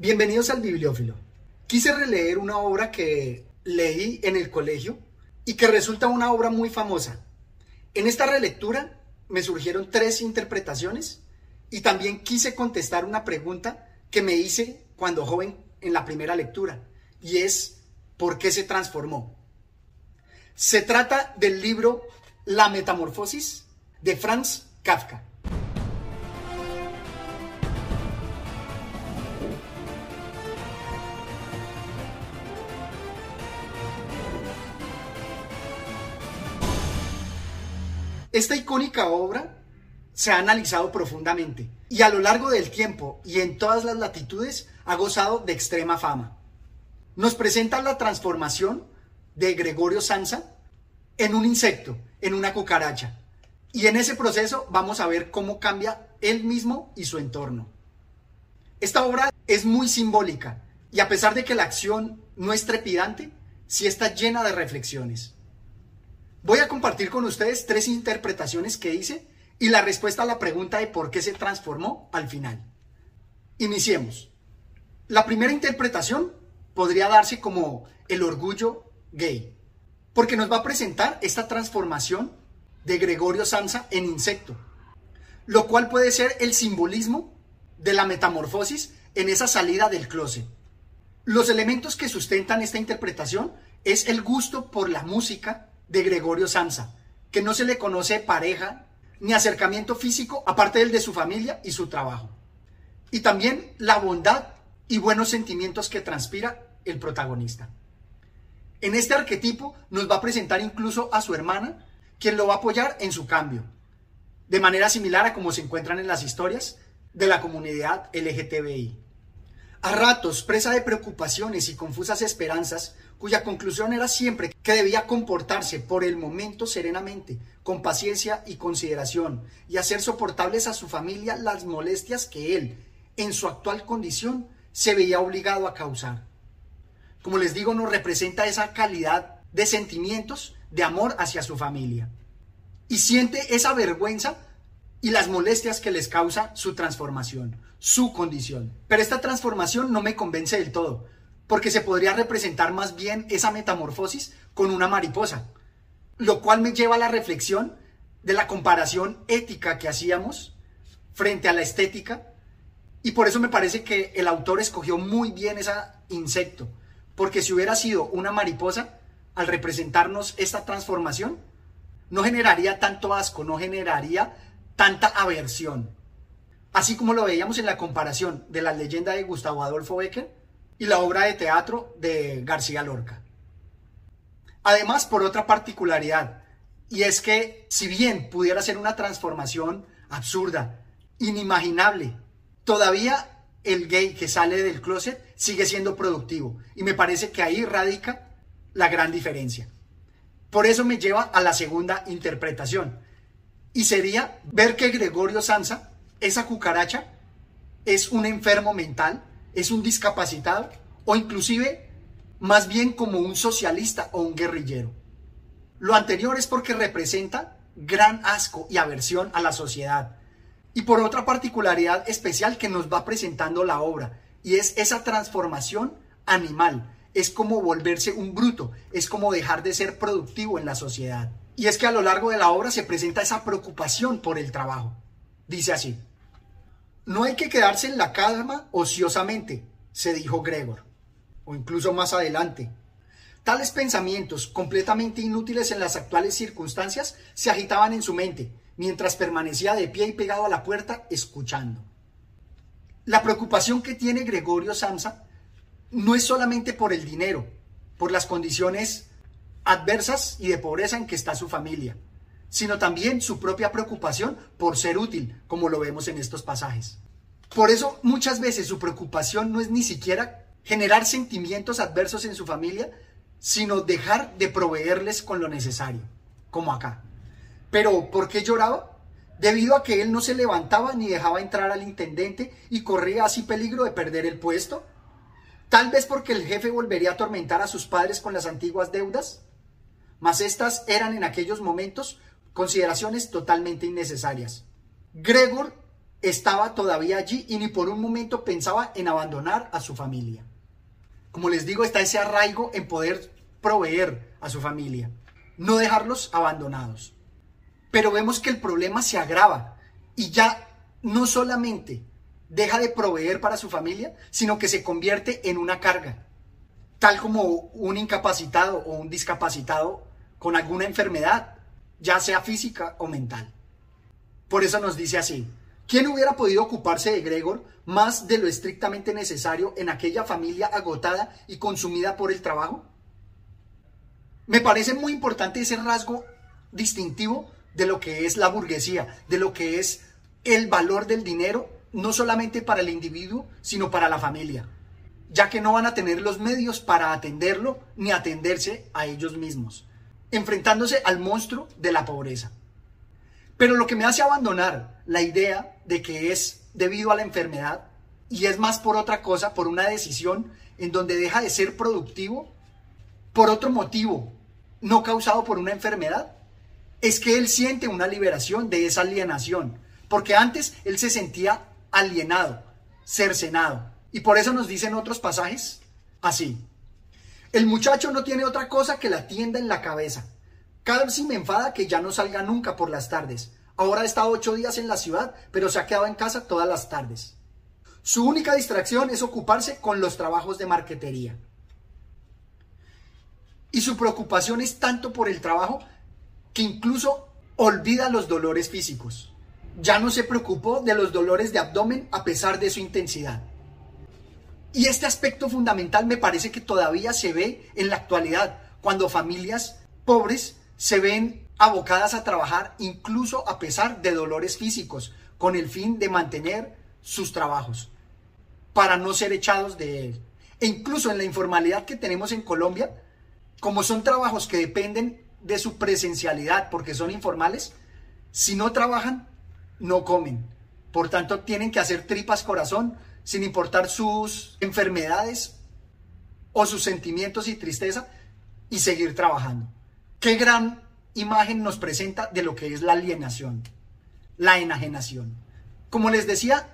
Bienvenidos al Bibliófilo. Quise releer una obra que leí en el colegio y que resulta una obra muy famosa. En esta relectura me surgieron tres interpretaciones y también quise contestar una pregunta que me hice cuando joven en la primera lectura y es ¿por qué se transformó? Se trata del libro La Metamorfosis de Franz Kafka. Esta icónica obra se ha analizado profundamente y a lo largo del tiempo y en todas las latitudes ha gozado de extrema fama. Nos presenta la transformación de Gregorio Sansa en un insecto, en una cucaracha. Y en ese proceso vamos a ver cómo cambia él mismo y su entorno. Esta obra es muy simbólica y a pesar de que la acción no es trepidante, sí está llena de reflexiones. Voy a compartir con ustedes tres interpretaciones que hice y la respuesta a la pregunta de por qué se transformó al final. Iniciemos. La primera interpretación podría darse como el orgullo gay, porque nos va a presentar esta transformación de Gregorio Samsa en insecto, lo cual puede ser el simbolismo de la metamorfosis en esa salida del closet. Los elementos que sustentan esta interpretación es el gusto por la música, de Gregorio Samsa, que no se le conoce pareja ni acercamiento físico aparte del de su familia y su trabajo. Y también la bondad y buenos sentimientos que transpira el protagonista. En este arquetipo nos va a presentar incluso a su hermana, quien lo va a apoyar en su cambio, de manera similar a como se encuentran en las historias de la comunidad LGTBI. A ratos, presa de preocupaciones y confusas esperanzas, cuya conclusión era siempre que debía comportarse por el momento serenamente, con paciencia y consideración, y hacer soportables a su familia las molestias que él, en su actual condición, se veía obligado a causar. Como les digo, nos representa esa calidad de sentimientos de amor hacia su familia. Y siente esa vergüenza y las molestias que les causa su transformación, su condición. Pero esta transformación no me convence del todo, porque se podría representar más bien esa metamorfosis con una mariposa, lo cual me lleva a la reflexión de la comparación ética que hacíamos frente a la estética, y por eso me parece que el autor escogió muy bien ese insecto, porque si hubiera sido una mariposa, al representarnos esta transformación, no generaría tanto asco, no generaría tanta aversión. Así como lo veíamos en la comparación de la leyenda de Gustavo Adolfo Becker y la obra de teatro de García Lorca. Además, por otra particularidad, y es que si bien pudiera ser una transformación absurda, inimaginable, todavía el gay que sale del closet sigue siendo productivo. Y me parece que ahí radica la gran diferencia. Por eso me lleva a la segunda interpretación. Y sería ver que Gregorio Sansa, esa cucaracha, es un enfermo mental es un discapacitado o inclusive más bien como un socialista o un guerrillero. Lo anterior es porque representa gran asco y aversión a la sociedad. Y por otra particularidad especial que nos va presentando la obra, y es esa transformación animal. Es como volverse un bruto, es como dejar de ser productivo en la sociedad. Y es que a lo largo de la obra se presenta esa preocupación por el trabajo. Dice así. No hay que quedarse en la cama ociosamente, se dijo Gregor, o incluso más adelante. Tales pensamientos, completamente inútiles en las actuales circunstancias, se agitaban en su mente, mientras permanecía de pie y pegado a la puerta, escuchando. La preocupación que tiene Gregorio Samsa no es solamente por el dinero, por las condiciones adversas y de pobreza en que está su familia, sino también su propia preocupación por ser útil, como lo vemos en estos pasajes. Por eso muchas veces su preocupación no es ni siquiera generar sentimientos adversos en su familia, sino dejar de proveerles con lo necesario, como acá. Pero, ¿por qué lloraba? Debido a que él no se levantaba ni dejaba entrar al intendente y corría así peligro de perder el puesto. Tal vez porque el jefe volvería a atormentar a sus padres con las antiguas deudas. Mas estas eran en aquellos momentos consideraciones totalmente innecesarias. Gregor estaba todavía allí y ni por un momento pensaba en abandonar a su familia. Como les digo, está ese arraigo en poder proveer a su familia, no dejarlos abandonados. Pero vemos que el problema se agrava y ya no solamente deja de proveer para su familia, sino que se convierte en una carga, tal como un incapacitado o un discapacitado con alguna enfermedad, ya sea física o mental. Por eso nos dice así, ¿quién hubiera podido ocuparse de Gregor más de lo estrictamente necesario en aquella familia agotada y consumida por el trabajo? Me parece muy importante ese rasgo distintivo de lo que es la burguesía, de lo que es el valor del dinero, no solamente para el individuo, sino para la familia, ya que no van a tener los medios para atenderlo ni atenderse a ellos mismos, enfrentándose al monstruo de la pobreza. Pero lo que me hace abandonar la idea de que es debido a la enfermedad y es más por otra cosa, por una decisión en donde deja de ser productivo por otro motivo, no causado por una enfermedad, es que él siente una liberación de esa alienación, porque antes él se sentía alienado, cercenado, y por eso nos dicen otros pasajes así. El muchacho no tiene otra cosa que la tienda en la cabeza. Vez me enfada que ya no salga nunca por las tardes. Ahora está ocho días en la ciudad, pero se ha quedado en casa todas las tardes. Su única distracción es ocuparse con los trabajos de marquetería. Y su preocupación es tanto por el trabajo que incluso olvida los dolores físicos. Ya no se preocupó de los dolores de abdomen a pesar de su intensidad. Y este aspecto fundamental me parece que todavía se ve en la actualidad, cuando familias pobres se ven abocadas a trabajar incluso a pesar de dolores físicos, con el fin de mantener sus trabajos, para no ser echados de él. E incluso en la informalidad que tenemos en Colombia, como son trabajos que dependen de su presencialidad porque son informales, si no trabajan, no comen. Por tanto, tienen que hacer tripas corazón sin importar sus enfermedades o sus sentimientos y tristeza y seguir trabajando. Qué gran imagen nos presenta de lo que es la alienación, la enajenación. Como les decía,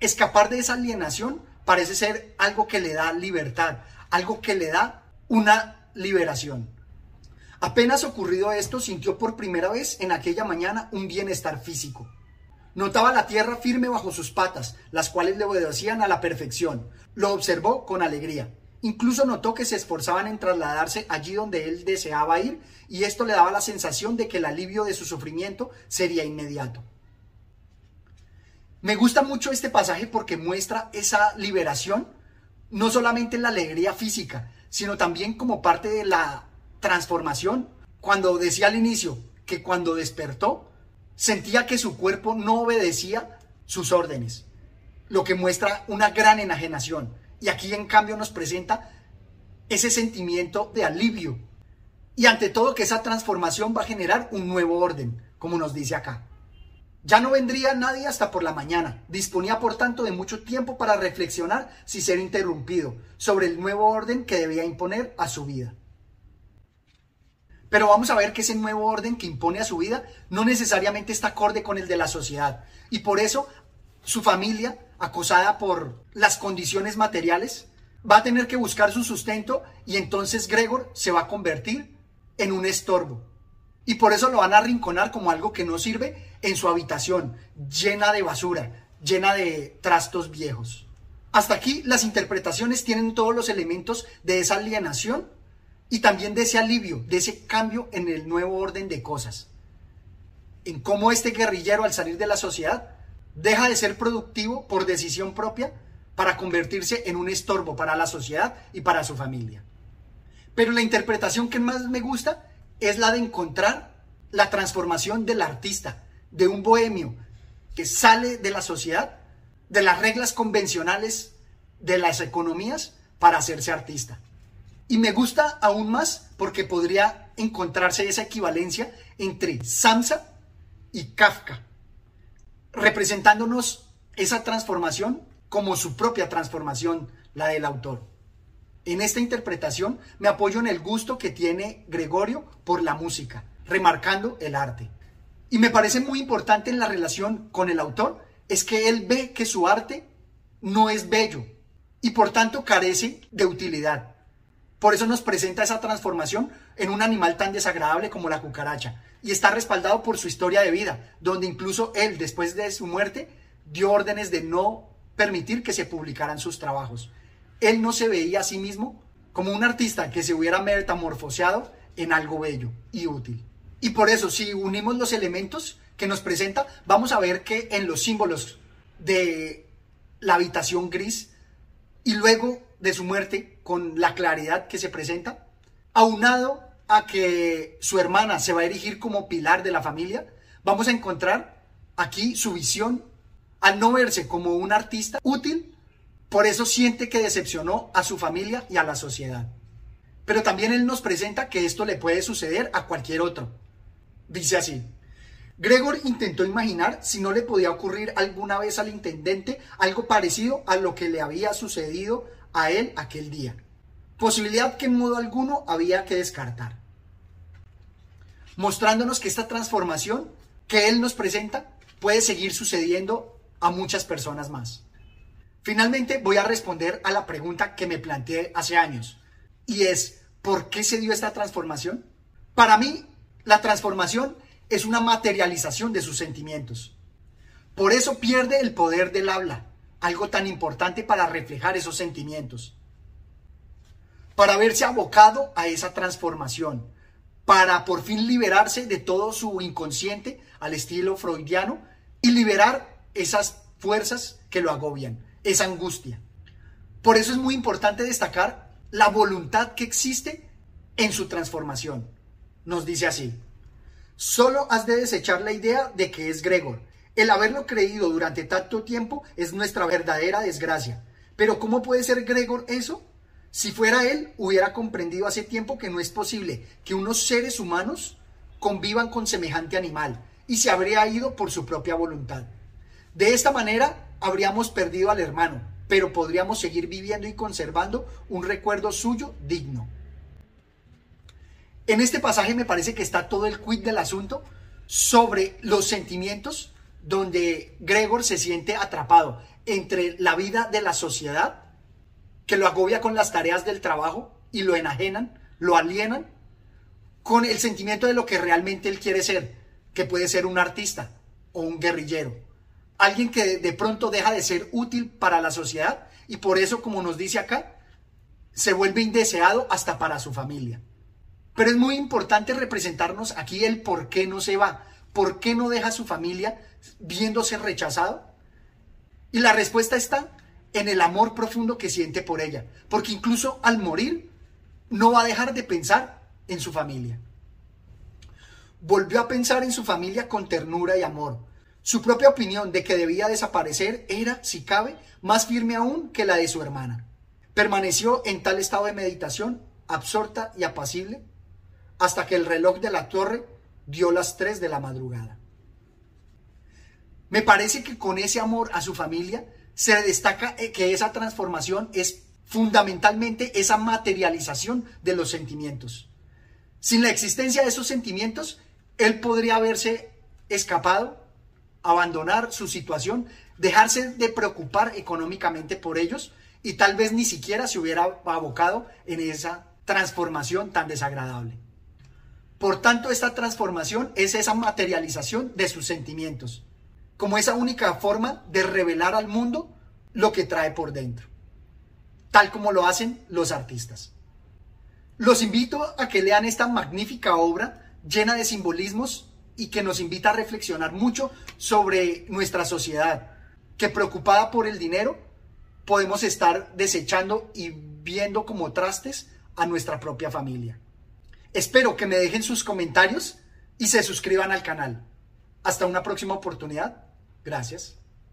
escapar de esa alienación parece ser algo que le da libertad, algo que le da una liberación. Apenas ocurrido esto, sintió por primera vez en aquella mañana un bienestar físico. Notaba la tierra firme bajo sus patas, las cuales le obedecían a la perfección. Lo observó con alegría. Incluso notó que se esforzaban en trasladarse allí donde él deseaba ir, y esto le daba la sensación de que el alivio de su sufrimiento sería inmediato. Me gusta mucho este pasaje porque muestra esa liberación, no solamente en la alegría física, sino también como parte de la transformación. Cuando decía al inicio que cuando despertó, sentía que su cuerpo no obedecía sus órdenes, lo que muestra una gran enajenación. Y aquí en cambio nos presenta ese sentimiento de alivio. Y ante todo que esa transformación va a generar un nuevo orden, como nos dice acá. Ya no vendría nadie hasta por la mañana. Disponía por tanto de mucho tiempo para reflexionar sin ser interrumpido sobre el nuevo orden que debía imponer a su vida. Pero vamos a ver que ese nuevo orden que impone a su vida no necesariamente está acorde con el de la sociedad. Y por eso su familia, acosada por las condiciones materiales, va a tener que buscar su sustento y entonces Gregor se va a convertir en un estorbo. Y por eso lo van a arrinconar como algo que no sirve en su habitación, llena de basura, llena de trastos viejos. Hasta aquí las interpretaciones tienen todos los elementos de esa alienación y también de ese alivio, de ese cambio en el nuevo orden de cosas. En cómo este guerrillero al salir de la sociedad deja de ser productivo por decisión propia para convertirse en un estorbo para la sociedad y para su familia. Pero la interpretación que más me gusta es la de encontrar la transformación del artista, de un bohemio que sale de la sociedad, de las reglas convencionales de las economías para hacerse artista. Y me gusta aún más porque podría encontrarse esa equivalencia entre Samsa y Kafka, representándonos esa transformación como su propia transformación, la del autor. En esta interpretación me apoyo en el gusto que tiene Gregorio por la música, remarcando el arte. Y me parece muy importante en la relación con el autor es que él ve que su arte no es bello y por tanto carece de utilidad. Por eso nos presenta esa transformación en un animal tan desagradable como la cucaracha y está respaldado por su historia de vida, donde incluso él, después de su muerte, dio órdenes de no permitir que se publicaran sus trabajos. Él no se veía a sí mismo como un artista que se hubiera metamorfoseado en algo bello y útil. Y por eso, si unimos los elementos que nos presenta, vamos a ver que en los símbolos de la habitación gris y luego de su muerte, con la claridad que se presenta, aunado a que su hermana se va a erigir como pilar de la familia, vamos a encontrar aquí su visión al no verse como un artista útil, por eso siente que decepcionó a su familia y a la sociedad. Pero también él nos presenta que esto le puede suceder a cualquier otro. Dice así, Gregor intentó imaginar si no le podía ocurrir alguna vez al intendente algo parecido a lo que le había sucedido a él aquel día. Posibilidad que en modo alguno había que descartar. Mostrándonos que esta transformación que él nos presenta puede seguir sucediendo a muchas personas más. Finalmente voy a responder a la pregunta que me planteé hace años y es, ¿por qué se dio esta transformación? Para mí, la transformación es una materialización de sus sentimientos. Por eso pierde el poder del habla, algo tan importante para reflejar esos sentimientos. Para verse abocado a esa transformación, para por fin liberarse de todo su inconsciente al estilo freudiano y liberar esas fuerzas que lo agobian, esa angustia. Por eso es muy importante destacar la voluntad que existe en su transformación. Nos dice así, solo has de desechar la idea de que es Gregor. El haberlo creído durante tanto tiempo es nuestra verdadera desgracia. Pero ¿cómo puede ser Gregor eso? Si fuera él, hubiera comprendido hace tiempo que no es posible que unos seres humanos convivan con semejante animal y se habría ido por su propia voluntad. De esta manera habríamos perdido al hermano, pero podríamos seguir viviendo y conservando un recuerdo suyo digno. En este pasaje me parece que está todo el quid del asunto sobre los sentimientos donde Gregor se siente atrapado entre la vida de la sociedad, que lo agobia con las tareas del trabajo y lo enajenan, lo alienan, con el sentimiento de lo que realmente él quiere ser, que puede ser un artista o un guerrillero alguien que de pronto deja de ser útil para la sociedad y por eso, como nos dice acá, se vuelve indeseado hasta para su familia. Pero es muy importante representarnos aquí el por qué no se va, por qué no deja a su familia viéndose rechazado. Y la respuesta está en el amor profundo que siente por ella, porque incluso al morir no va a dejar de pensar en su familia. Volvió a pensar en su familia con ternura y amor, su propia opinión de que debía desaparecer era, si cabe, más firme aún que la de su hermana. Permaneció en tal estado de meditación, absorta y apacible, hasta que el reloj de la torre dio las tres de la madrugada. Me parece que con ese amor a su familia se destaca eh, que esa transformación es fundamentalmente esa materialización de los sentimientos. Sin la existencia de esos sentimientos, él podría haberse escapado abandonar su situación, dejarse de preocupar económicamente por ellos y tal vez ni siquiera se hubiera abocado en esa transformación tan desagradable. Por tanto, esta transformación es esa materialización de sus sentimientos, como esa única forma de revelar al mundo lo que trae por dentro, tal como lo hacen los artistas. Los invito a que lean esta magnífica obra llena de simbolismos y que nos invita a reflexionar mucho sobre nuestra sociedad, que preocupada por el dinero podemos estar desechando y viendo como trastes a nuestra propia familia. Espero que me dejen sus comentarios y se suscriban al canal. Hasta una próxima oportunidad. Gracias.